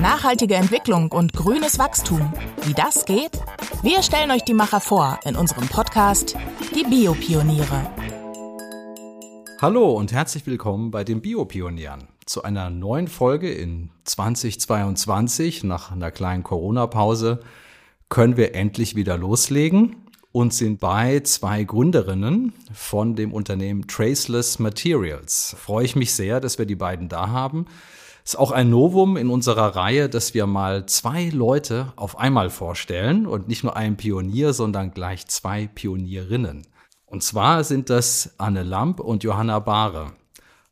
Nachhaltige Entwicklung und grünes Wachstum. Wie das geht? Wir stellen euch die Macher vor in unserem Podcast Die Biopioniere. Hallo und herzlich willkommen bei den Biopionieren zu einer neuen Folge in 2022 nach einer kleinen Corona-Pause können wir endlich wieder loslegen und sind bei zwei Gründerinnen von dem Unternehmen Traceless Materials. Freue ich mich sehr, dass wir die beiden da haben. Ist auch ein Novum in unserer Reihe, dass wir mal zwei Leute auf einmal vorstellen und nicht nur einen Pionier, sondern gleich zwei Pionierinnen. Und zwar sind das Anne Lamp und Johanna Bahre.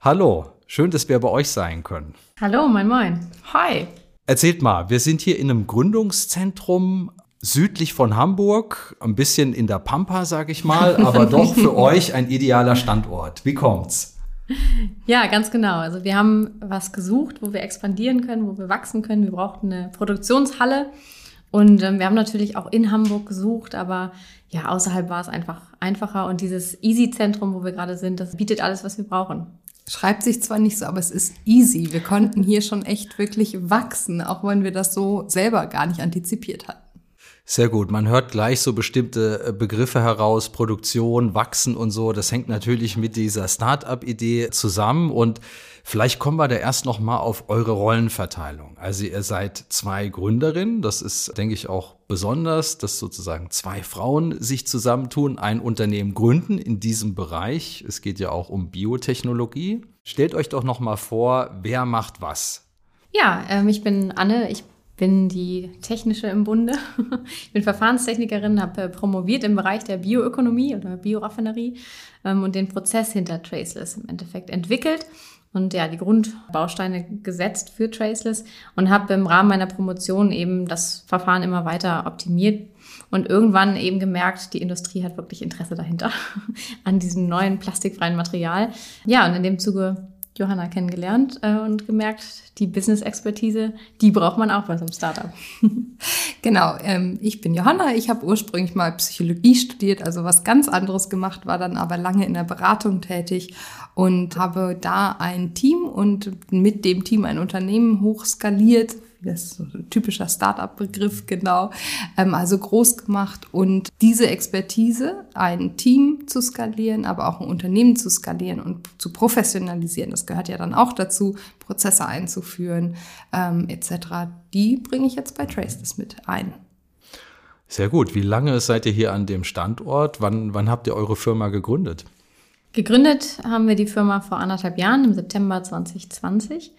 Hallo, schön, dass wir bei euch sein können. Hallo, moin moin. Hi. Erzählt mal, wir sind hier in einem Gründungszentrum südlich von Hamburg, ein bisschen in der Pampa, sag ich mal, aber doch für euch ein idealer Standort. Wie kommt's? Ja, ganz genau. Also wir haben was gesucht, wo wir expandieren können, wo wir wachsen können. Wir brauchten eine Produktionshalle und ähm, wir haben natürlich auch in Hamburg gesucht, aber ja, außerhalb war es einfach einfacher und dieses Easy-Zentrum, wo wir gerade sind, das bietet alles, was wir brauchen. Schreibt sich zwar nicht so, aber es ist easy. Wir konnten hier schon echt wirklich wachsen, auch wenn wir das so selber gar nicht antizipiert hatten. Sehr gut. Man hört gleich so bestimmte äh, Begriffe heraus, Produktion, Wachsen und so. Das hängt natürlich mit dieser Start-up-Idee zusammen. Und vielleicht kommen wir da erst noch mal auf eure Rollenverteilung. Also ihr seid zwei Gründerinnen. Das ist, denke ich, auch besonders, dass sozusagen zwei Frauen sich zusammentun, ein Unternehmen gründen in diesem Bereich. Es geht ja auch um Biotechnologie. Stellt euch doch noch mal vor, wer macht was? Ja, ähm, ich bin Anne. Ich bin die technische im Bunde. Ich bin Verfahrenstechnikerin, habe äh, promoviert im Bereich der Bioökonomie oder Bioraffinerie ähm, und den Prozess hinter Traceless im Endeffekt entwickelt und ja, die Grundbausteine gesetzt für Traceless und habe im Rahmen meiner Promotion eben das Verfahren immer weiter optimiert und irgendwann eben gemerkt, die Industrie hat wirklich Interesse dahinter an diesem neuen plastikfreien Material. Ja, und in dem Zuge Johanna kennengelernt äh, und gemerkt, die Business-Expertise, die braucht man auch bei so einem Startup. genau, ähm, ich bin Johanna. Ich habe ursprünglich mal Psychologie studiert, also was ganz anderes gemacht, war dann aber lange in der Beratung tätig und habe da ein Team und mit dem Team ein Unternehmen hochskaliert das ist so ein typischer Startup-Begriff, genau, ähm, also groß gemacht und diese Expertise, ein Team zu skalieren, aber auch ein Unternehmen zu skalieren und zu professionalisieren, das gehört ja dann auch dazu, Prozesse einzuführen, ähm, etc., die bringe ich jetzt bei Traceless mit ein. Sehr gut. Wie lange seid ihr hier an dem Standort? Wann, wann habt ihr eure Firma gegründet? Gegründet haben wir die Firma vor anderthalb Jahren, im September 2020.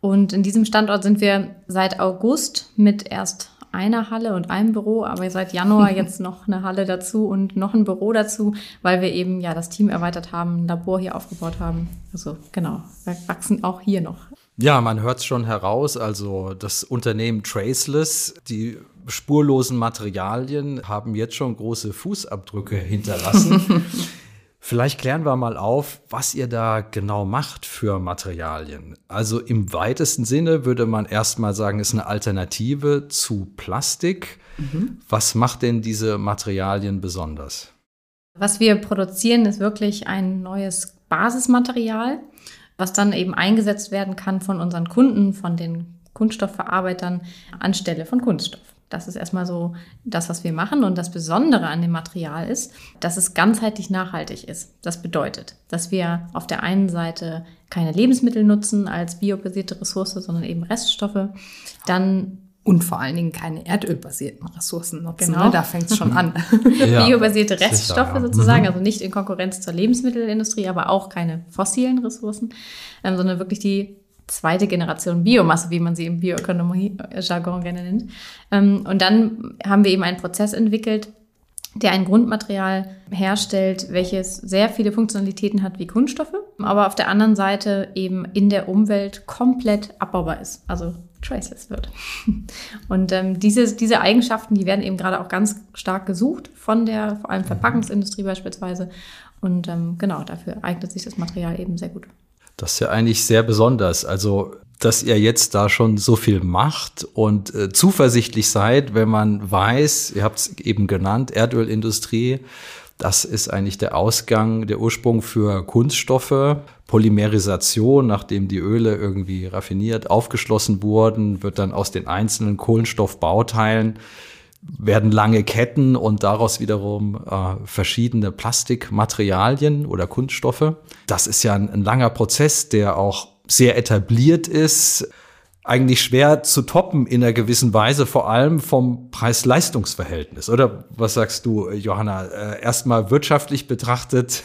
Und in diesem Standort sind wir seit August mit erst einer Halle und einem Büro, aber seit Januar jetzt noch eine Halle dazu und noch ein Büro dazu, weil wir eben ja das Team erweitert haben, ein Labor hier aufgebaut haben. Also genau, wir wachsen auch hier noch. Ja, man hört es schon heraus. Also das Unternehmen Traceless, die spurlosen Materialien haben jetzt schon große Fußabdrücke hinterlassen. Vielleicht klären wir mal auf, was ihr da genau macht für Materialien. Also im weitesten Sinne würde man erstmal sagen, ist eine Alternative zu Plastik. Mhm. Was macht denn diese Materialien besonders? Was wir produzieren, ist wirklich ein neues Basismaterial, was dann eben eingesetzt werden kann von unseren Kunden, von den Kunststoffverarbeitern anstelle von Kunststoff. Das ist erstmal so das, was wir machen. Und das Besondere an dem Material ist, dass es ganzheitlich nachhaltig ist. Das bedeutet, dass wir auf der einen Seite keine Lebensmittel nutzen als biobasierte Ressource, sondern eben Reststoffe. Dann und vor allen Dingen keine erdölbasierten Ressourcen nutzen. Genau. Ne? Da fängt es schon an. ja, Biobasierte Reststoffe sicher, ja. sozusagen, mhm. also nicht in Konkurrenz zur Lebensmittelindustrie, aber auch keine fossilen Ressourcen, ähm, sondern wirklich die zweite Generation Biomasse, wie man sie im Bioökonomie-Jargon gerne nennt. Ähm, und dann haben wir eben einen Prozess entwickelt, der ein Grundmaterial herstellt, welches sehr viele Funktionalitäten hat wie Kunststoffe, aber auf der anderen Seite eben in der Umwelt komplett abbaubar ist, also traceless wird. Und ähm, diese, diese Eigenschaften, die werden eben gerade auch ganz stark gesucht von der vor allem Verpackungsindustrie beispielsweise. Und ähm, genau, dafür eignet sich das Material eben sehr gut. Das ist ja eigentlich sehr besonders. Also, dass ihr jetzt da schon so viel macht und äh, zuversichtlich seid, wenn man weiß, ihr habt es eben genannt, Erdölindustrie, das ist eigentlich der Ausgang, der Ursprung für Kunststoffe. Polymerisation, nachdem die Öle irgendwie raffiniert aufgeschlossen wurden, wird dann aus den einzelnen Kohlenstoffbauteilen werden lange Ketten und daraus wiederum äh, verschiedene Plastikmaterialien oder Kunststoffe. Das ist ja ein, ein langer Prozess, der auch sehr etabliert ist, eigentlich schwer zu toppen in einer gewissen Weise, vor allem vom Preis-Leistungs-Verhältnis. Oder was sagst du, Johanna? Äh, erstmal wirtschaftlich betrachtet,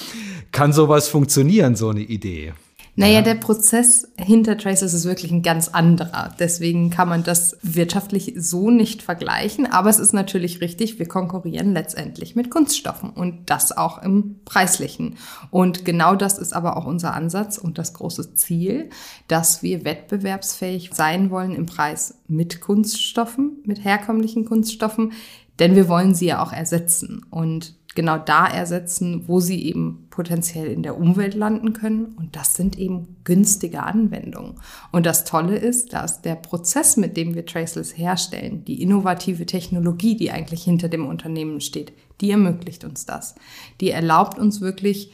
kann sowas funktionieren, so eine Idee? Naja, ja. der Prozess hinter Traces ist wirklich ein ganz anderer. Deswegen kann man das wirtschaftlich so nicht vergleichen. Aber es ist natürlich richtig, wir konkurrieren letztendlich mit Kunststoffen und das auch im preislichen. Und genau das ist aber auch unser Ansatz und das große Ziel, dass wir wettbewerbsfähig sein wollen im Preis mit Kunststoffen, mit herkömmlichen Kunststoffen. Denn wir wollen sie ja auch ersetzen. Und genau da ersetzen, wo sie eben potenziell in der Umwelt landen können. Und das sind eben günstige Anwendungen. Und das Tolle ist, dass der Prozess, mit dem wir Traceless herstellen, die innovative Technologie, die eigentlich hinter dem Unternehmen steht, die ermöglicht uns das. Die erlaubt uns wirklich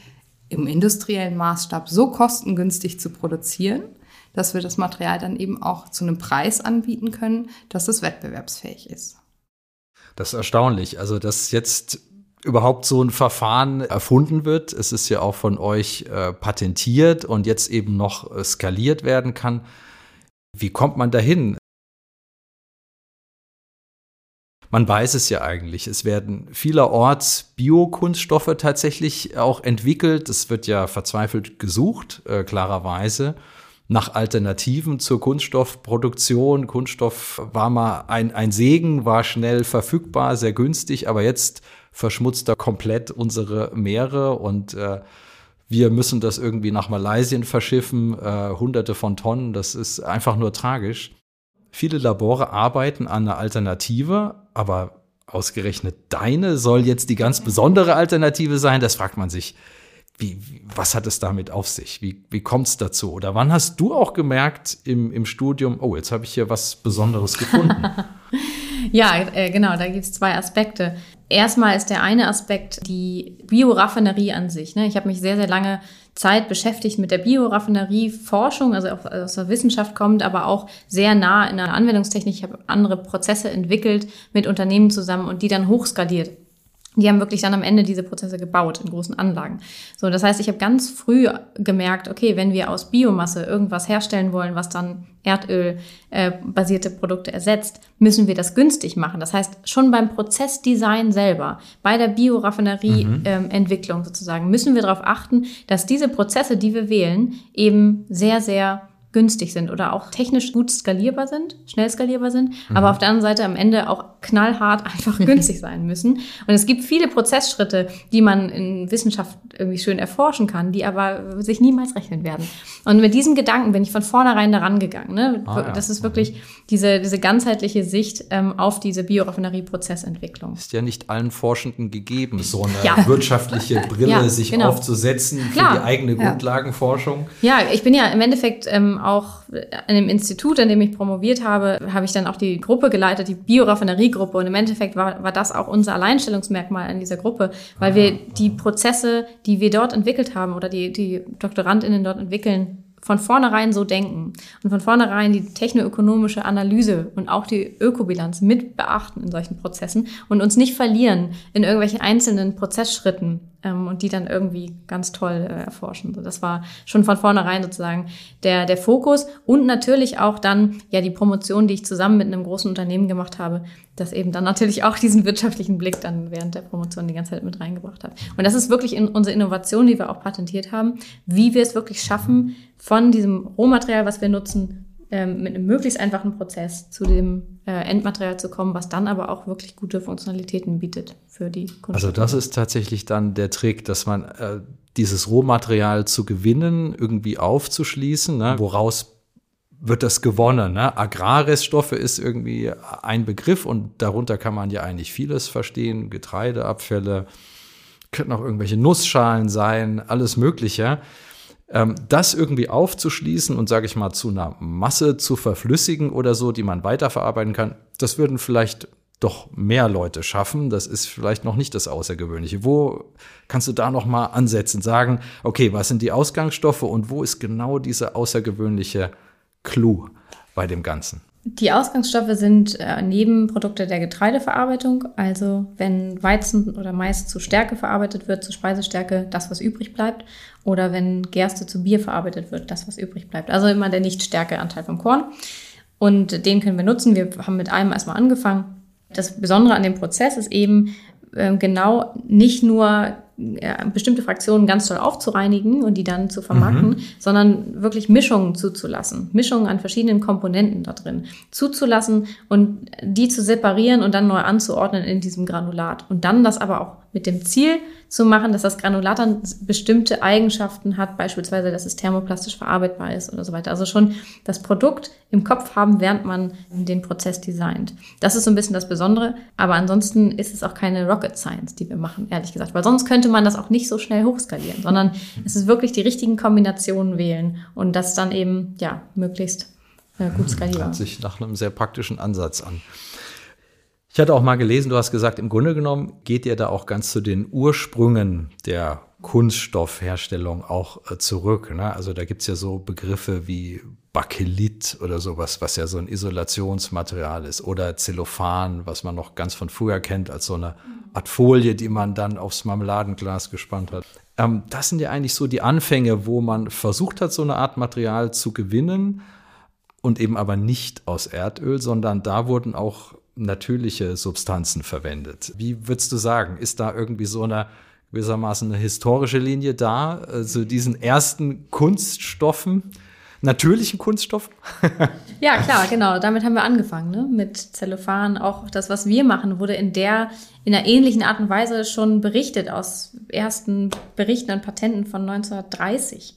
im industriellen Maßstab so kostengünstig zu produzieren, dass wir das Material dann eben auch zu einem Preis anbieten können, dass es wettbewerbsfähig ist. Das ist erstaunlich. Also, dass jetzt überhaupt so ein Verfahren erfunden wird. Es ist ja auch von euch äh, patentiert und jetzt eben noch äh, skaliert werden kann. Wie kommt man dahin? Man weiß es ja eigentlich. Es werden vielerorts Biokunststoffe tatsächlich auch entwickelt. Es wird ja verzweifelt gesucht, äh, klarerweise, nach Alternativen zur Kunststoffproduktion. Kunststoff war mal ein, ein Segen, war schnell verfügbar, sehr günstig, aber jetzt verschmutzt da komplett unsere Meere und äh, wir müssen das irgendwie nach Malaysia verschiffen, äh, hunderte von Tonnen. Das ist einfach nur tragisch. Viele Labore arbeiten an einer Alternative, aber ausgerechnet deine soll jetzt die ganz besondere Alternative sein. Das fragt man sich. Wie, was hat es damit auf sich? Wie, wie kommt es dazu? Oder wann hast du auch gemerkt im, im Studium, oh, jetzt habe ich hier was Besonderes gefunden? ja, äh, genau, da gibt es zwei Aspekte. Erstmal ist der eine Aspekt die Bioraffinerie an sich. Ne? Ich habe mich sehr, sehr lange Zeit beschäftigt mit der Bioraffinerie-Forschung, also auch aus der Wissenschaft kommt, aber auch sehr nah in der Anwendungstechnik. Ich habe andere Prozesse entwickelt mit Unternehmen zusammen und die dann hochskaliert die haben wirklich dann am Ende diese Prozesse gebaut in großen Anlagen. So, das heißt, ich habe ganz früh gemerkt, okay, wenn wir aus Biomasse irgendwas herstellen wollen, was dann Erdöl äh, basierte Produkte ersetzt, müssen wir das günstig machen. Das heißt, schon beim Prozessdesign selber, bei der Bioraffinerie-Entwicklung mhm. ähm, sozusagen, müssen wir darauf achten, dass diese Prozesse, die wir wählen, eben sehr, sehr günstig sind oder auch technisch gut skalierbar sind, schnell skalierbar sind, mhm. aber auf der anderen Seite am Ende auch knallhart einfach günstig sein müssen. Und es gibt viele Prozessschritte, die man in Wissenschaft irgendwie schön erforschen kann, die aber sich niemals rechnen werden. Und mit diesem Gedanken bin ich von vornherein daran gegangen. Ne? Ah, ja. Das ist wirklich mhm. diese, diese ganzheitliche Sicht ähm, auf diese Bioraffinerie-Prozessentwicklung. Ist ja nicht allen Forschenden gegeben, so eine ja. wirtschaftliche Brille ja, sich genau. aufzusetzen für Klar. die eigene Grundlagenforschung. Ja, ich bin ja im Endeffekt ähm, auch an dem Institut, an dem ich promoviert habe, habe ich dann auch die Gruppe geleitet, die Bioraffineriegruppe. Und im Endeffekt war, war das auch unser Alleinstellungsmerkmal in dieser Gruppe, weil wir die Prozesse, die wir dort entwickelt haben oder die, die DoktorandInnen dort entwickeln, von vornherein so denken und von vornherein die technoökonomische Analyse und auch die Ökobilanz mit beachten in solchen Prozessen und uns nicht verlieren in irgendwelche einzelnen Prozessschritten ähm, und die dann irgendwie ganz toll äh, erforschen. So, das war schon von vornherein sozusagen der, der Fokus und natürlich auch dann ja die Promotion, die ich zusammen mit einem großen Unternehmen gemacht habe, das eben dann natürlich auch diesen wirtschaftlichen Blick dann während der Promotion die ganze Zeit mit reingebracht hat. Und das ist wirklich in unsere Innovation, die wir auch patentiert haben, wie wir es wirklich schaffen, von diesem Rohmaterial, was wir nutzen, ähm, mit einem möglichst einfachen Prozess zu dem äh, Endmaterial zu kommen, was dann aber auch wirklich gute Funktionalitäten bietet für die Kunden. Also das ist tatsächlich dann der Trick, dass man äh, dieses Rohmaterial zu gewinnen, irgendwie aufzuschließen, ne? woraus wird das gewonnen. Ne? Agrarreststoffe ist irgendwie ein Begriff und darunter kann man ja eigentlich vieles verstehen. Getreideabfälle, könnten auch irgendwelche Nussschalen sein, alles Mögliche. Ähm, das irgendwie aufzuschließen und, sage ich mal, zu einer Masse zu verflüssigen oder so, die man weiterverarbeiten kann, das würden vielleicht doch mehr Leute schaffen. Das ist vielleicht noch nicht das Außergewöhnliche. Wo kannst du da noch mal ansetzen, sagen, okay, was sind die Ausgangsstoffe und wo ist genau dieser außergewöhnliche Clou bei dem Ganzen? Die Ausgangsstoffe sind äh, Nebenprodukte der Getreideverarbeitung. Also wenn Weizen oder Mais zu Stärke verarbeitet wird, zu Speisestärke, das, was übrig bleibt. Oder wenn Gerste zu Bier verarbeitet wird, das, was übrig bleibt. Also immer der Nicht-Stärke-Anteil vom Korn. Und den können wir nutzen. Wir haben mit einem erstmal angefangen. Das Besondere an dem Prozess ist eben äh, genau nicht nur bestimmte Fraktionen ganz toll aufzureinigen und die dann zu vermarkten, mhm. sondern wirklich Mischungen zuzulassen. Mischungen an verschiedenen Komponenten da drin zuzulassen und die zu separieren und dann neu anzuordnen in diesem Granulat. Und dann das aber auch mit dem Ziel zu machen, dass das Granulat dann bestimmte Eigenschaften hat, beispielsweise, dass es thermoplastisch verarbeitbar ist oder so weiter. Also schon das Produkt im Kopf haben, während man den Prozess designt. Das ist so ein bisschen das Besondere, aber ansonsten ist es auch keine Rocket Science, die wir machen, ehrlich gesagt, weil sonst könnte man das auch nicht so schnell hochskalieren, sondern es ist wirklich die richtigen Kombinationen wählen und das dann eben, ja, möglichst äh, gut skalierbar. Hört sich nach einem sehr praktischen Ansatz an. Ich hatte auch mal gelesen, du hast gesagt, im Grunde genommen geht ihr da auch ganz zu den Ursprüngen der Kunststoffherstellung auch äh, zurück. Ne? Also da gibt's ja so Begriffe wie Bakelit oder sowas, was ja so ein Isolationsmaterial ist, oder Zellophan, was man noch ganz von früher kennt, als so eine Art Folie, die man dann aufs Marmeladenglas gespannt hat. Ähm, das sind ja eigentlich so die Anfänge, wo man versucht hat, so eine Art Material zu gewinnen und eben aber nicht aus Erdöl, sondern da wurden auch natürliche Substanzen verwendet. Wie würdest du sagen, ist da irgendwie so eine gewissermaßen eine historische Linie da, also diesen ersten Kunststoffen, natürlichen Kunststoffen? ja, klar, genau. Damit haben wir angefangen, ne? mit Zellophan. Auch das, was wir machen, wurde in der, in einer ähnlichen Art und Weise schon berichtet aus ersten Berichten und Patenten von 1930.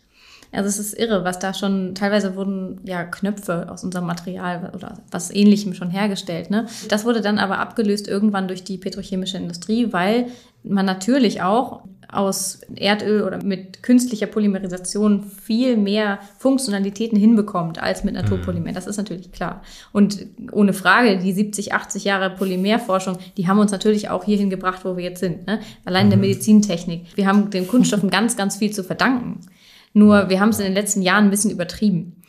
Also es ist irre, was da schon, teilweise wurden ja Knöpfe aus unserem Material oder was ähnlichem schon hergestellt. Ne? Das wurde dann aber abgelöst irgendwann durch die petrochemische Industrie, weil man natürlich auch aus Erdöl oder mit künstlicher Polymerisation viel mehr Funktionalitäten hinbekommt als mit Naturpolymer. Mhm. Das ist natürlich klar. Und ohne Frage, die 70, 80 Jahre Polymerforschung, die haben uns natürlich auch hierhin gebracht, wo wir jetzt sind. Ne? Allein in der mhm. Medizintechnik. Wir haben den Kunststoffen ganz, ganz viel zu verdanken. Nur wir haben es in den letzten Jahren ein bisschen übertrieben.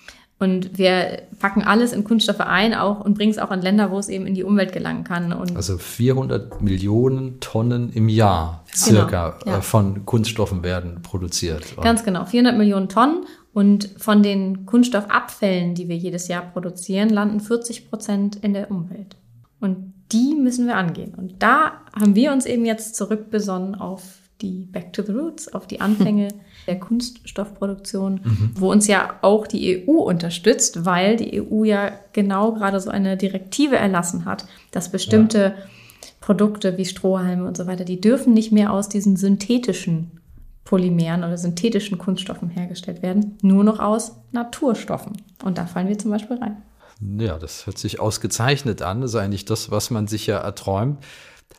Und wir packen alles in Kunststoffe ein auch und bringen es auch in Länder, wo es eben in die Umwelt gelangen kann. Und also 400 Millionen Tonnen im Jahr genau, circa genau, ja. von Kunststoffen werden produziert. Ganz genau, 400 Millionen Tonnen. Und von den Kunststoffabfällen, die wir jedes Jahr produzieren, landen 40 Prozent in der Umwelt. Und die müssen wir angehen. Und da haben wir uns eben jetzt zurückbesonnen auf die Back to the Roots, auf die Anfänge der Kunststoffproduktion, mhm. wo uns ja auch die EU unterstützt, weil die EU ja genau gerade so eine Direktive erlassen hat, dass bestimmte ja. Produkte wie Strohhalme und so weiter, die dürfen nicht mehr aus diesen synthetischen Polymeren oder synthetischen Kunststoffen hergestellt werden, nur noch aus Naturstoffen. Und da fallen wir zum Beispiel rein. Ja, das hört sich ausgezeichnet an. Das ist eigentlich das, was man sich ja erträumt.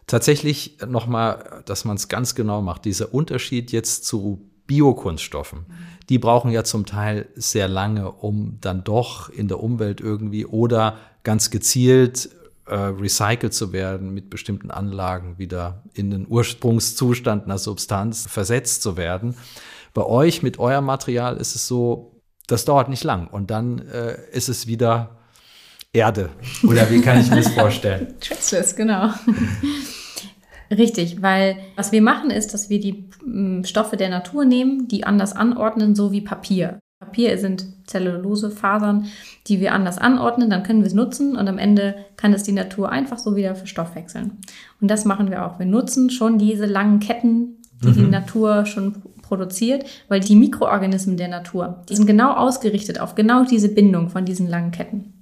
Tatsächlich nochmal, dass man es ganz genau macht, dieser Unterschied jetzt zu Biokunststoffen. Die brauchen ja zum Teil sehr lange, um dann doch in der Umwelt irgendwie oder ganz gezielt äh, recycelt zu werden, mit bestimmten Anlagen wieder in den Ursprungszustand einer Substanz versetzt zu werden. Bei euch mit eurem Material ist es so, das dauert nicht lang und dann äh, ist es wieder Erde. Oder wie kann ich mir das vorstellen? Traceless, genau. Richtig, weil was wir machen ist, dass wir die mm, Stoffe der Natur nehmen, die anders anordnen, so wie Papier. Papier sind Zellulosefasern, die wir anders anordnen, dann können wir es nutzen und am Ende kann es die Natur einfach so wieder verstoffwechseln. Und das machen wir auch. Wir nutzen schon diese langen Ketten, die mhm. die Natur schon produziert, weil die Mikroorganismen der Natur, die sind genau ausgerichtet auf genau diese Bindung von diesen langen Ketten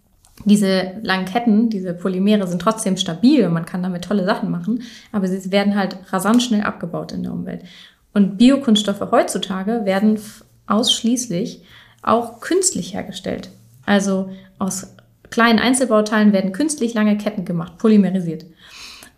diese langen Ketten, diese Polymere sind trotzdem stabil und man kann damit tolle Sachen machen, aber sie werden halt rasant schnell abgebaut in der Umwelt. Und Biokunststoffe heutzutage werden ausschließlich auch künstlich hergestellt. Also aus kleinen Einzelbauteilen werden künstlich lange Ketten gemacht, polymerisiert.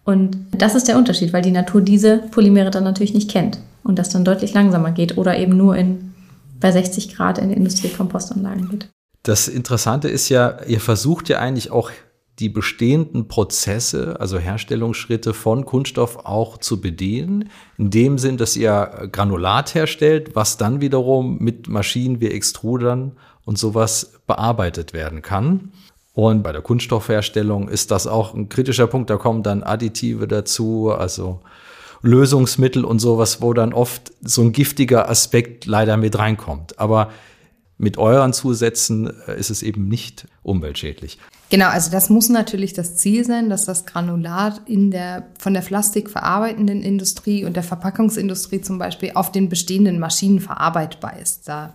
Und das ist der Unterschied, weil die Natur diese Polymere dann natürlich nicht kennt und das dann deutlich langsamer geht oder eben nur in, bei 60 Grad in Industriekompostanlagen geht. Das Interessante ist ja, ihr versucht ja eigentlich auch die bestehenden Prozesse, also Herstellungsschritte von Kunststoff auch zu bedienen, in dem Sinn, dass ihr Granulat herstellt, was dann wiederum mit Maschinen wie Extrudern und sowas bearbeitet werden kann. Und bei der Kunststoffherstellung ist das auch ein kritischer Punkt. Da kommen dann Additive dazu, also Lösungsmittel und sowas, wo dann oft so ein giftiger Aspekt leider mit reinkommt. Aber mit euren Zusätzen äh, ist es eben nicht umweltschädlich. Genau, also das muss natürlich das Ziel sein, dass das Granulat in der, von der plastikverarbeitenden Industrie und der Verpackungsindustrie zum Beispiel auf den bestehenden Maschinen verarbeitbar ist. Da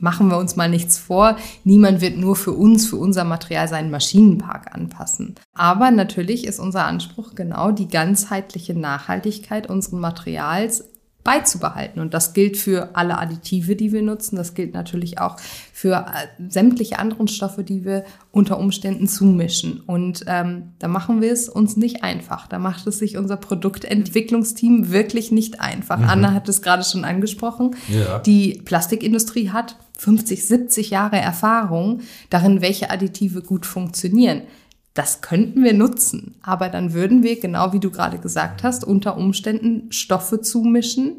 machen wir uns mal nichts vor. Niemand wird nur für uns, für unser Material seinen Maschinenpark anpassen. Aber natürlich ist unser Anspruch genau die ganzheitliche Nachhaltigkeit unseres Materials beizubehalten. Und das gilt für alle Additive, die wir nutzen. Das gilt natürlich auch für äh, sämtliche anderen Stoffe, die wir unter Umständen zumischen. Und ähm, da machen wir es uns nicht einfach. Da macht es sich unser Produktentwicklungsteam wirklich nicht einfach. Mhm. Anna hat es gerade schon angesprochen. Ja. Die Plastikindustrie hat 50, 70 Jahre Erfahrung darin, welche Additive gut funktionieren. Das könnten wir nutzen, aber dann würden wir, genau wie du gerade gesagt hast, unter Umständen Stoffe zumischen,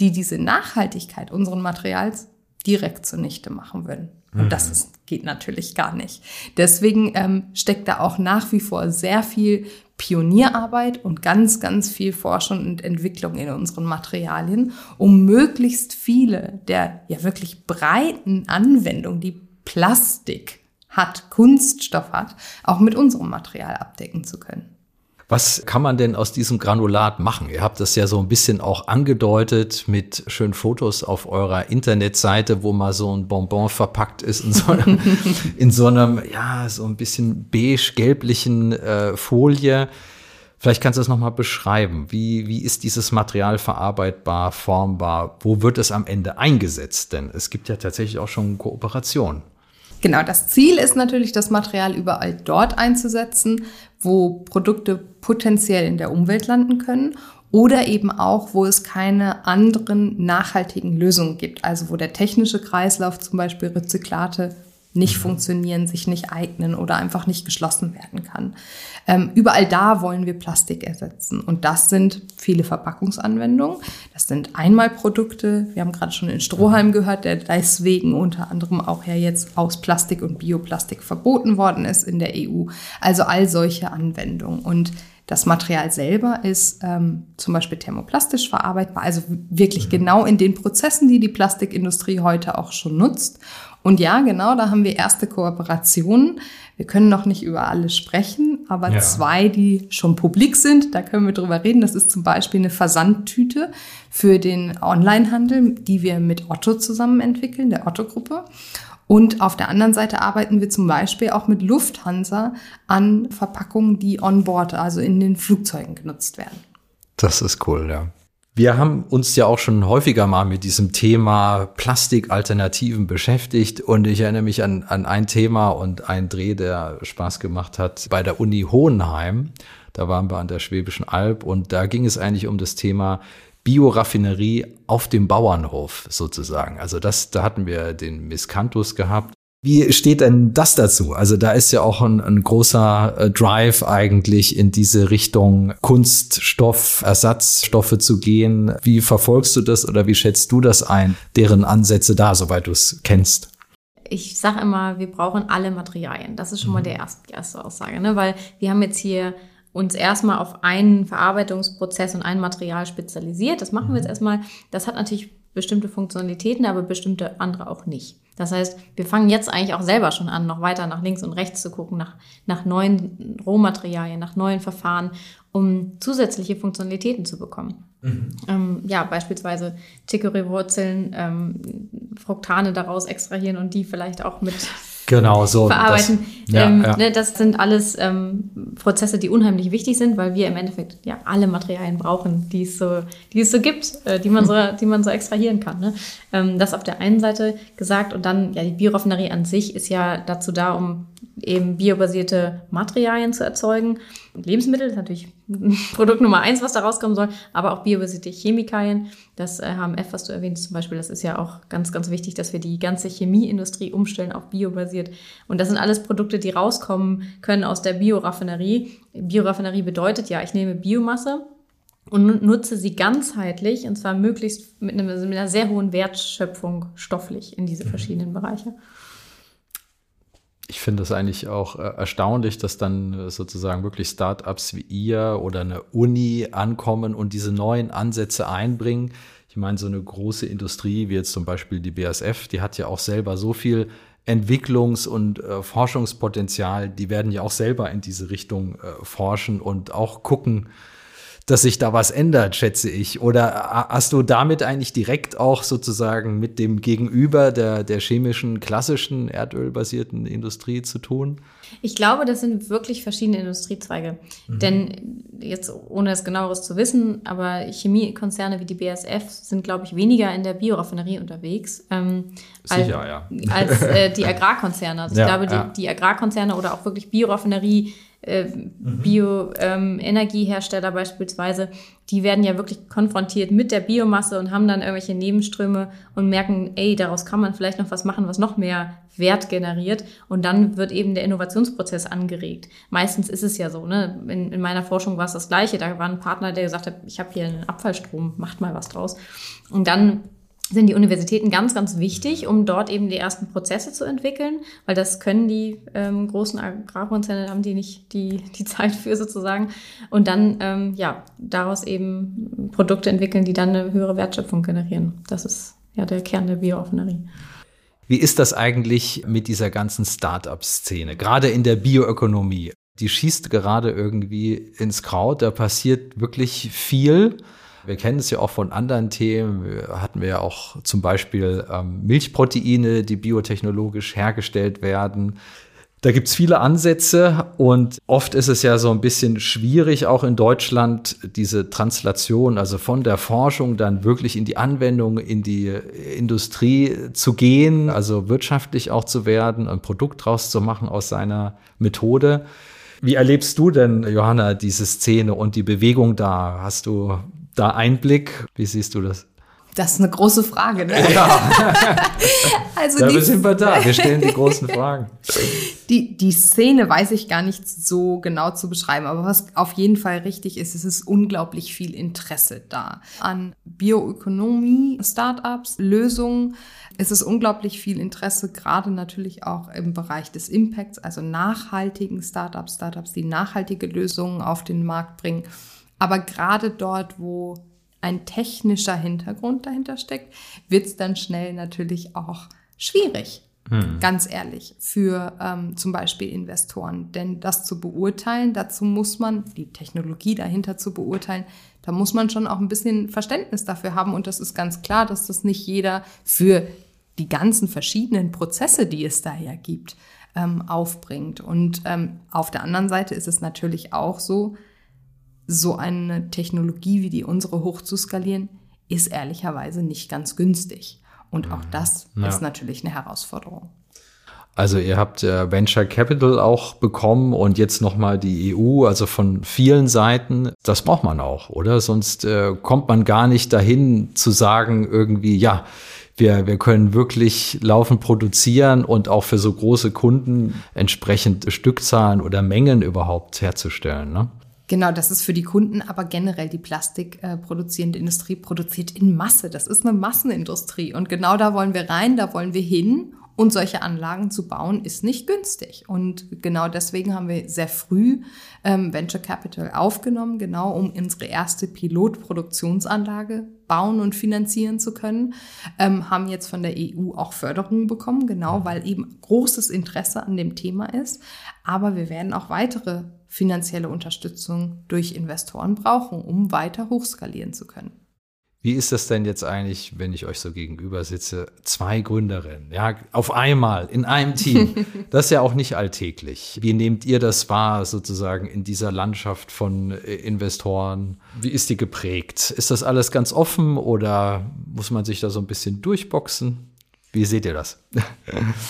die diese Nachhaltigkeit unseres Materials direkt zunichte machen würden. Und mhm. das ist, geht natürlich gar nicht. Deswegen ähm, steckt da auch nach wie vor sehr viel Pionierarbeit und ganz, ganz viel Forschung und Entwicklung in unseren Materialien, um möglichst viele der ja wirklich breiten Anwendungen, die Plastik hat, Kunststoff hat, auch mit unserem Material abdecken zu können. Was kann man denn aus diesem Granulat machen? Ihr habt das ja so ein bisschen auch angedeutet mit schönen Fotos auf eurer Internetseite, wo mal so ein Bonbon verpackt ist in so einem, in so einem ja, so ein bisschen beige-gelblichen äh, Folie. Vielleicht kannst du das nochmal beschreiben. Wie, wie ist dieses Material verarbeitbar, formbar? Wo wird es am Ende eingesetzt? Denn es gibt ja tatsächlich auch schon Kooperationen. Genau, das Ziel ist natürlich, das Material überall dort einzusetzen, wo Produkte potenziell in der Umwelt landen können oder eben auch, wo es keine anderen nachhaltigen Lösungen gibt. Also wo der technische Kreislauf, zum Beispiel Rezyklate, nicht funktionieren, sich nicht eignen oder einfach nicht geschlossen werden kann. Ähm, überall da wollen wir Plastik ersetzen. Und das sind viele Verpackungsanwendungen. Das sind Einmalprodukte. Wir haben gerade schon in Strohhalm gehört, der deswegen unter anderem auch ja jetzt aus Plastik und Bioplastik verboten worden ist in der EU. Also all solche Anwendungen. Und das Material selber ist ähm, zum Beispiel thermoplastisch verarbeitbar, also wirklich mhm. genau in den Prozessen, die die Plastikindustrie heute auch schon nutzt. Und ja, genau, da haben wir erste Kooperationen. Wir können noch nicht über alle sprechen, aber ja. zwei, die schon publik sind, da können wir drüber reden. Das ist zum Beispiel eine Versandtüte für den Onlinehandel, die wir mit Otto zusammen entwickeln, der Otto-Gruppe. Und auf der anderen Seite arbeiten wir zum Beispiel auch mit Lufthansa an Verpackungen, die on board, also in den Flugzeugen genutzt werden. Das ist cool, ja. Wir haben uns ja auch schon häufiger mal mit diesem Thema Plastikalternativen beschäftigt und ich erinnere mich an, an ein Thema und einen Dreh, der Spaß gemacht hat bei der Uni Hohenheim. Da waren wir an der Schwäbischen Alb und da ging es eigentlich um das Thema Bioraffinerie auf dem Bauernhof sozusagen. Also das, da hatten wir den Miscanthus gehabt wie steht denn das dazu? Also da ist ja auch ein, ein großer äh, Drive eigentlich in diese Richtung Kunststoff, Ersatzstoffe zu gehen. Wie verfolgst du das oder wie schätzt du das ein, deren Ansätze da, soweit du es kennst? Ich sage immer, wir brauchen alle Materialien. Das ist schon mal mhm. die erste, die erste Aussage, ne? weil wir haben jetzt hier uns erstmal auf einen Verarbeitungsprozess und ein Material spezialisiert. Das machen wir jetzt mhm. erstmal. Das hat natürlich bestimmte Funktionalitäten, aber bestimmte andere auch nicht. Das heißt, wir fangen jetzt eigentlich auch selber schon an, noch weiter nach links und rechts zu gucken, nach, nach neuen Rohmaterialien, nach neuen Verfahren, um zusätzliche Funktionalitäten zu bekommen. Mhm. Ähm, ja, beispielsweise Chicory-Wurzeln, ähm, Fructane daraus extrahieren und die vielleicht auch mit genau, so, verarbeiten. Das, ja, ähm, ja. Ne, das sind alles ähm, Prozesse, die unheimlich wichtig sind, weil wir im Endeffekt ja alle Materialien brauchen, die es so, die es so gibt, äh, die man so, die man so extrahieren kann. Ne? Ähm, das auf der einen Seite gesagt und dann ja die Bioraffinerie an sich ist ja dazu da, um eben biobasierte Materialien zu erzeugen. Lebensmittel ist natürlich Produkt Nummer eins, was da rauskommen soll, aber auch biobasierte Chemikalien. Das äh, HMF, was du erwähnst zum Beispiel, das ist ja auch ganz, ganz wichtig, dass wir die ganze Chemieindustrie umstellen auf biobasiert. Und das sind alles Produkte, die rauskommen können aus der Bioraffinerie. Bioraffinerie bedeutet ja, ich nehme Biomasse und nutze sie ganzheitlich und zwar möglichst mit, einem, mit einer sehr hohen Wertschöpfung stofflich in diese verschiedenen Bereiche. Ich finde es eigentlich auch äh, erstaunlich, dass dann äh, sozusagen wirklich Startups wie ihr oder eine Uni ankommen und diese neuen Ansätze einbringen. Ich meine, so eine große Industrie wie jetzt zum Beispiel die BASF, die hat ja auch selber so viel Entwicklungs- und äh, Forschungspotenzial. Die werden ja auch selber in diese Richtung äh, forschen und auch gucken, dass sich da was ändert, schätze ich. Oder hast du damit eigentlich direkt auch sozusagen mit dem Gegenüber der, der chemischen, klassischen, erdölbasierten Industrie zu tun? Ich glaube, das sind wirklich verschiedene Industriezweige. Mhm. Denn jetzt, ohne es genaueres zu wissen, aber Chemiekonzerne wie die BASF sind, glaube ich, weniger in der Bioraffinerie unterwegs. Ähm, Sicher, als, ja. Als äh, die Agrarkonzerne. Also ja, ich glaube, die, ja. die Agrarkonzerne oder auch wirklich Bioraffinerie äh, mhm. Bioenergiehersteller ähm, beispielsweise, die werden ja wirklich konfrontiert mit der Biomasse und haben dann irgendwelche Nebenströme und merken, ey, daraus kann man vielleicht noch was machen, was noch mehr Wert generiert. Und dann wird eben der Innovationsprozess angeregt. Meistens ist es ja so, ne? In, in meiner Forschung war es das Gleiche. Da war ein Partner, der gesagt hat, ich habe hier einen Abfallstrom, macht mal was draus. Und dann sind die Universitäten ganz, ganz wichtig, um dort eben die ersten Prozesse zu entwickeln, weil das können die ähm, großen Agrarkonzerne, haben die nicht die, die Zeit für sozusagen. Und dann, ähm, ja, daraus eben Produkte entwickeln, die dann eine höhere Wertschöpfung generieren. Das ist ja der Kern der Bioaffinerie. Wie ist das eigentlich mit dieser ganzen Start-up-Szene, gerade in der Bioökonomie? Die schießt gerade irgendwie ins Kraut, da passiert wirklich viel. Wir kennen es ja auch von anderen Themen. Wir hatten wir ja auch zum Beispiel ähm, Milchproteine, die biotechnologisch hergestellt werden. Da gibt's viele Ansätze und oft ist es ja so ein bisschen schwierig, auch in Deutschland, diese Translation, also von der Forschung dann wirklich in die Anwendung, in die Industrie zu gehen, also wirtschaftlich auch zu werden, ein Produkt draus zu machen aus seiner Methode. Wie erlebst du denn, Johanna, diese Szene und die Bewegung da? Hast du da Einblick? Wie siehst du das? Das ist eine große Frage, ne? Ja. also Dafür sind wir da. Wir stellen die großen Fragen. Die, die Szene weiß ich gar nicht so genau zu beschreiben, aber was auf jeden Fall richtig ist, es ist unglaublich viel Interesse da an Bioökonomie, Startups, Lösungen. Es ist unglaublich viel Interesse, gerade natürlich auch im Bereich des Impacts, also nachhaltigen Startups, Startups, die nachhaltige Lösungen auf den Markt bringen. Aber gerade dort, wo ein technischer Hintergrund dahinter steckt, wird es dann schnell natürlich auch schwierig. Hm. Ganz ehrlich, für ähm, zum Beispiel Investoren. Denn das zu beurteilen, dazu muss man, die Technologie dahinter zu beurteilen, da muss man schon auch ein bisschen Verständnis dafür haben. Und das ist ganz klar, dass das nicht jeder für die ganzen verschiedenen Prozesse, die es daher gibt, ähm, aufbringt. Und ähm, auf der anderen Seite ist es natürlich auch so, so eine Technologie wie die unsere hochzuskalieren, ist ehrlicherweise nicht ganz günstig. Und auch mhm. das ja. ist natürlich eine Herausforderung. Also ihr habt äh, Venture Capital auch bekommen und jetzt nochmal die EU, also von vielen Seiten. Das braucht man auch, oder? Sonst äh, kommt man gar nicht dahin zu sagen, irgendwie, ja, wir, wir können wirklich laufend produzieren und auch für so große Kunden entsprechend Stückzahlen oder Mengen überhaupt herzustellen. Ne? Genau, das ist für die Kunden, aber generell die Plastikproduzierende äh, Industrie produziert in Masse. Das ist eine Massenindustrie und genau da wollen wir rein, da wollen wir hin. Und solche Anlagen zu bauen, ist nicht günstig. Und genau deswegen haben wir sehr früh ähm, Venture Capital aufgenommen, genau um unsere erste Pilotproduktionsanlage bauen und finanzieren zu können. Ähm, haben jetzt von der EU auch Förderungen bekommen, genau weil eben großes Interesse an dem Thema ist. Aber wir werden auch weitere finanzielle Unterstützung durch Investoren brauchen, um weiter hochskalieren zu können. Wie ist das denn jetzt eigentlich, wenn ich euch so gegenüber sitze? Zwei Gründerinnen, ja, auf einmal in einem Team. Das ist ja auch nicht alltäglich. Wie nehmt ihr das wahr, sozusagen in dieser Landschaft von äh, Investoren? Wie ist die geprägt? Ist das alles ganz offen oder muss man sich da so ein bisschen durchboxen? Wie seht ihr das?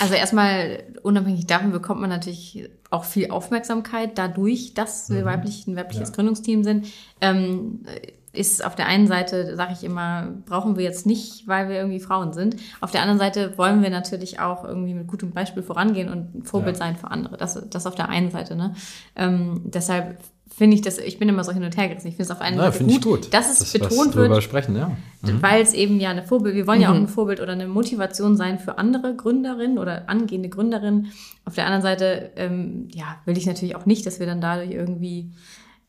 Also erstmal, unabhängig davon bekommt man natürlich auch viel Aufmerksamkeit dadurch, dass wir mhm. weiblich, ein weibliches ja. Gründungsteam sind. Ähm, ist auf der einen Seite, sage ich immer, brauchen wir jetzt nicht, weil wir irgendwie Frauen sind. Auf der anderen Seite wollen wir natürlich auch irgendwie mit gutem Beispiel vorangehen und ein Vorbild ja. sein für andere. Das, das auf der einen Seite. Ne? Ähm, deshalb finde ich das, ich bin immer so hin und her gerissen. Ich finde es auf einen Seite gut, gut, dass es das, betont wird, sprechen, ja. mhm. weil es eben ja eine Vorbild, wir wollen mhm. ja auch mhm. ein Vorbild oder eine Motivation sein für andere Gründerinnen oder angehende Gründerinnen. Auf der anderen Seite, ähm, ja, will ich natürlich auch nicht, dass wir dann dadurch irgendwie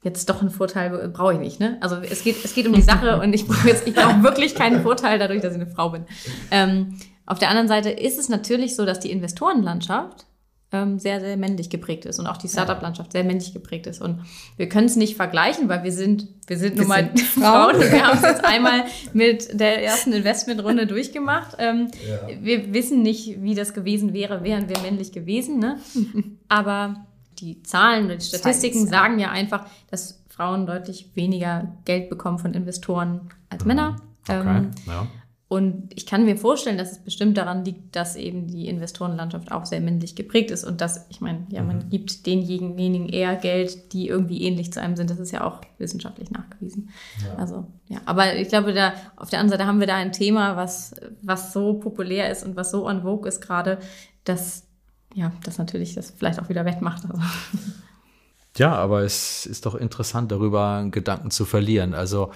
jetzt doch einen Vorteil brauche ich nicht. Ne? Also es geht, es geht um die Sache und ich brauche jetzt, ich brauche wirklich keinen Vorteil dadurch, dass ich eine Frau bin. Ähm, auf der anderen Seite ist es natürlich so, dass die Investorenlandschaft ähm, sehr, sehr männlich geprägt ist und auch die Startup-Landschaft sehr männlich geprägt ist. Und wir können es nicht vergleichen, weil wir sind, wir sind wir nun mal Frauen. und wir haben es jetzt einmal mit der ersten Investmentrunde durchgemacht. Ähm, ja. Wir wissen nicht, wie das gewesen wäre, wären wir männlich gewesen. Ne? Aber die Zahlen oder die Statistiken Science, sagen ja einfach, dass Frauen deutlich weniger Geld bekommen von Investoren als Männer. Okay. Ähm, ja. Und ich kann mir vorstellen, dass es bestimmt daran liegt, dass eben die Investorenlandschaft auch sehr männlich geprägt ist und dass, ich meine, ja, man mhm. gibt denjenigen eher Geld, die irgendwie ähnlich zu einem sind. Das ist ja auch wissenschaftlich nachgewiesen. Ja. Also, ja. Aber ich glaube, da, auf der anderen Seite haben wir da ein Thema, was, was so populär ist und was so en vogue ist gerade, dass, ja, das natürlich das vielleicht auch wieder wettmacht. Also. Ja, aber es ist doch interessant, darüber Gedanken zu verlieren. Also,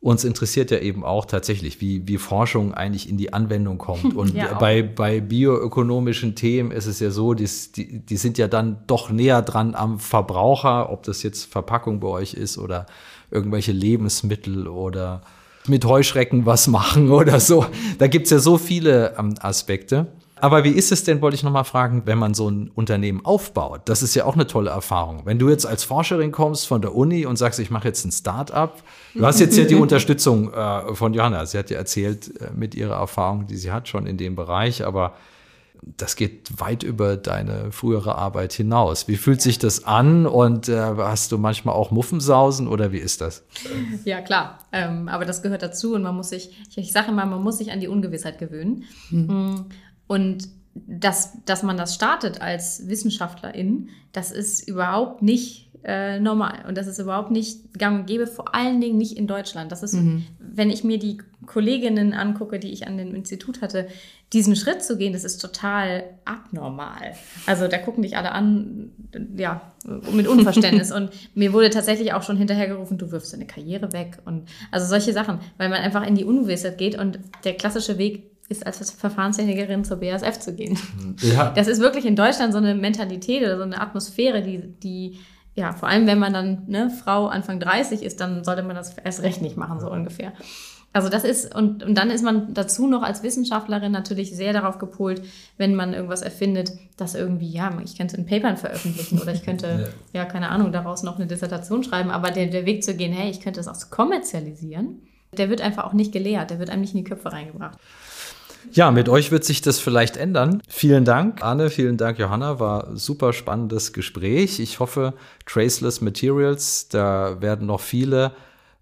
uns interessiert ja eben auch tatsächlich, wie, wie Forschung eigentlich in die Anwendung kommt. Und ja, bei, bei bioökonomischen Themen ist es ja so, die, die, die sind ja dann doch näher dran am Verbraucher, ob das jetzt Verpackung bei euch ist oder irgendwelche Lebensmittel oder mit Heuschrecken was machen oder so. Da gibt's ja so viele ähm, Aspekte. Aber wie ist es denn, wollte ich nochmal fragen, wenn man so ein Unternehmen aufbaut? Das ist ja auch eine tolle Erfahrung. Wenn du jetzt als Forscherin kommst von der Uni und sagst, ich mache jetzt ein Start-up, du hast jetzt ja die Unterstützung äh, von Johanna. Sie hat ja erzählt äh, mit ihrer Erfahrung, die sie hat schon in dem Bereich, aber das geht weit über deine frühere Arbeit hinaus. Wie fühlt sich das an und äh, hast du manchmal auch Muffensausen oder wie ist das? Ja, klar. Ähm, aber das gehört dazu und man muss sich, ich, ich sage immer, man muss sich an die Ungewissheit gewöhnen. Mhm. Und dass, dass man das startet als Wissenschaftlerin, das ist überhaupt nicht äh, normal. Und das ist überhaupt nicht gang und gäbe, vor allen Dingen nicht in Deutschland. Das ist, mhm. wenn ich mir die Kolleginnen angucke, die ich an dem Institut hatte, diesen Schritt zu gehen, das ist total abnormal. Also da gucken dich alle an, ja, mit Unverständnis. und mir wurde tatsächlich auch schon hinterhergerufen, du wirfst deine Karriere weg. Und also solche Sachen, weil man einfach in die Ungewissheit geht und der klassische Weg ist, als Verfahrenstechnikerin zur BASF zu gehen. Ja. Das ist wirklich in Deutschland so eine Mentalität oder so eine Atmosphäre, die, die ja, vor allem wenn man dann ne, Frau Anfang 30 ist, dann sollte man das erst recht nicht machen, so ungefähr. Also das ist, und, und dann ist man dazu noch als Wissenschaftlerin natürlich sehr darauf gepolt, wenn man irgendwas erfindet, dass irgendwie, ja, ich könnte in Papern veröffentlichen oder ich könnte, ja. ja, keine Ahnung, daraus noch eine Dissertation schreiben, aber der, der Weg zu gehen, hey, ich könnte das auch kommerzialisieren, der wird einfach auch nicht gelehrt, der wird einem nicht in die Köpfe reingebracht. Ja, mit euch wird sich das vielleicht ändern. Vielen Dank, Anne, vielen Dank, Johanna. War super spannendes Gespräch. Ich hoffe, Traceless Materials, da werden noch viele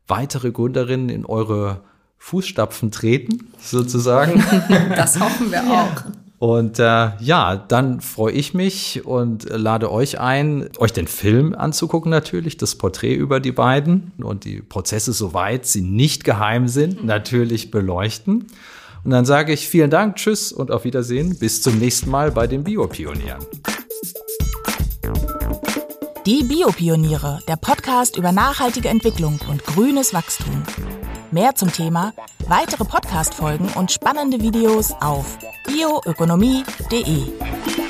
weitere Gründerinnen in eure Fußstapfen treten, sozusagen. Das hoffen wir auch. Und äh, ja, dann freue ich mich und lade euch ein, euch den Film anzugucken natürlich, das Porträt über die beiden und die Prozesse, soweit sie nicht geheim sind, natürlich beleuchten. Und dann sage ich vielen Dank, tschüss und auf Wiedersehen. Bis zum nächsten Mal bei den Biopionieren. Die Biopioniere, der Podcast über nachhaltige Entwicklung und grünes Wachstum. Mehr zum Thema, weitere Podcast-Folgen und spannende Videos auf bioökonomie.de.